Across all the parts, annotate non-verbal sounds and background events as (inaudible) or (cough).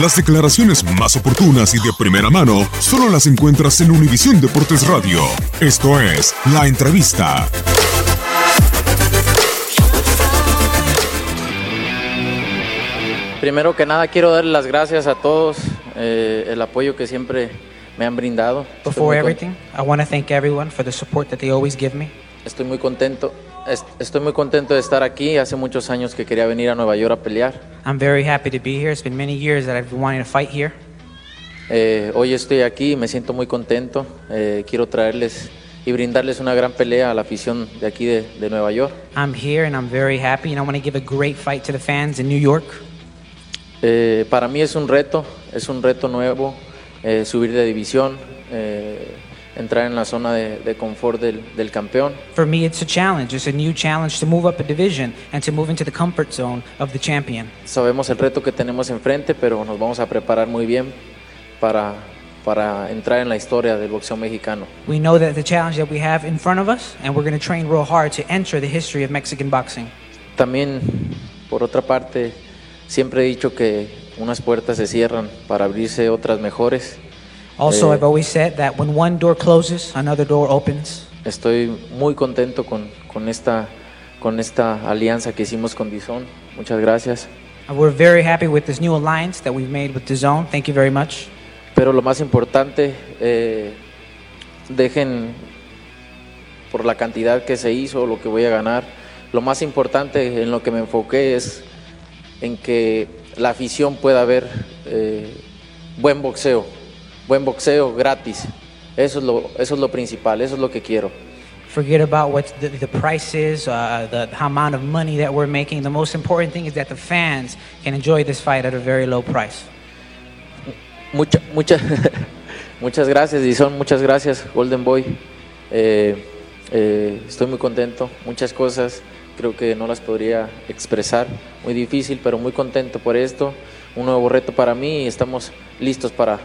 Las declaraciones más oportunas y de primera mano solo las encuentras en Univisión Deportes Radio. Esto es La Entrevista. Primero que nada quiero dar las gracias a todos eh, el apoyo que siempre me han brindado. Before everything, I want to thank everyone for the support that they always give me. Estoy muy contento. Est- Estoy muy contento de estar aquí. Hace muchos años que quería venir a Nueva York a pelear. I'm very happy to be here. It's been many years that I've been wanting to fight here. Eh, hoy estoy aquí y me siento muy contento. Eh, quiero traerles y brindarles una gran pelea a la afición de aquí de, de Nueva York. I'm here and I'm very happy, and I want to give a great fight to the fans in New York. Eh, para mí es un reto, es un reto nuevo, eh, subir de división, eh, entrar en la zona de, de confort del, del campeón. For me, it's a challenge. It's a new challenge to move up a division and to move into the comfort zone of the champion. Sabemos el reto que tenemos enfrente, pero nos vamos a preparar muy bien para, para entrar en la historia del boxeo mexicano. We know that the challenge that we have in front of us, and we're going to train real hard to enter the history of Mexican boxing. También, por otra parte, siempre he dicho que unas puertas se cierran para abrirse otras mejores. Also, Eh, I've always said that when one door closes, another door opens. Estoy muy contento con, con esta, con esta alianza que hicimos con Dizon. Muchas gracias. And we're very happy with this new alliance that we've made with Zone. Thank you very much. Pero lo más importante, eh, dejen por la cantidad que se hizo, lo que voy a ganar. Lo más importante en lo que me enfoqué es en que la afición pueda ver eh, buen boxeo, buen boxeo gratis. Eso es, lo, eso es lo principal, eso es lo que quiero. Forget about what the, the price is, uh, the, the amount of money that we're making. The most important thing is that the fans can enjoy this fight at a very low price. Mucha, mucha, (laughs) muchas gracias, Dizon, muchas gracias, Golden Boy. Eh, eh, estoy muy contento, muchas cosas creo que no las podría expresar, muy difícil, pero muy contento por esto, un nuevo reto para mí y estamos listos para,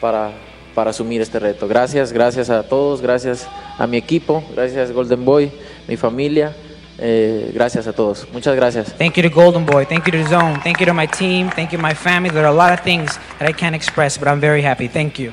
para, para asumir este reto. Gracias, gracias a todos, gracias a mi equipo, gracias Golden Boy, mi familia, eh, gracias a todos, muchas gracias. Thank you to Golden Boy. Thank you to Zone. Thank you to my team. Thank you to my family. There are a lot of things that I can't express, but I'm very happy. Thank you.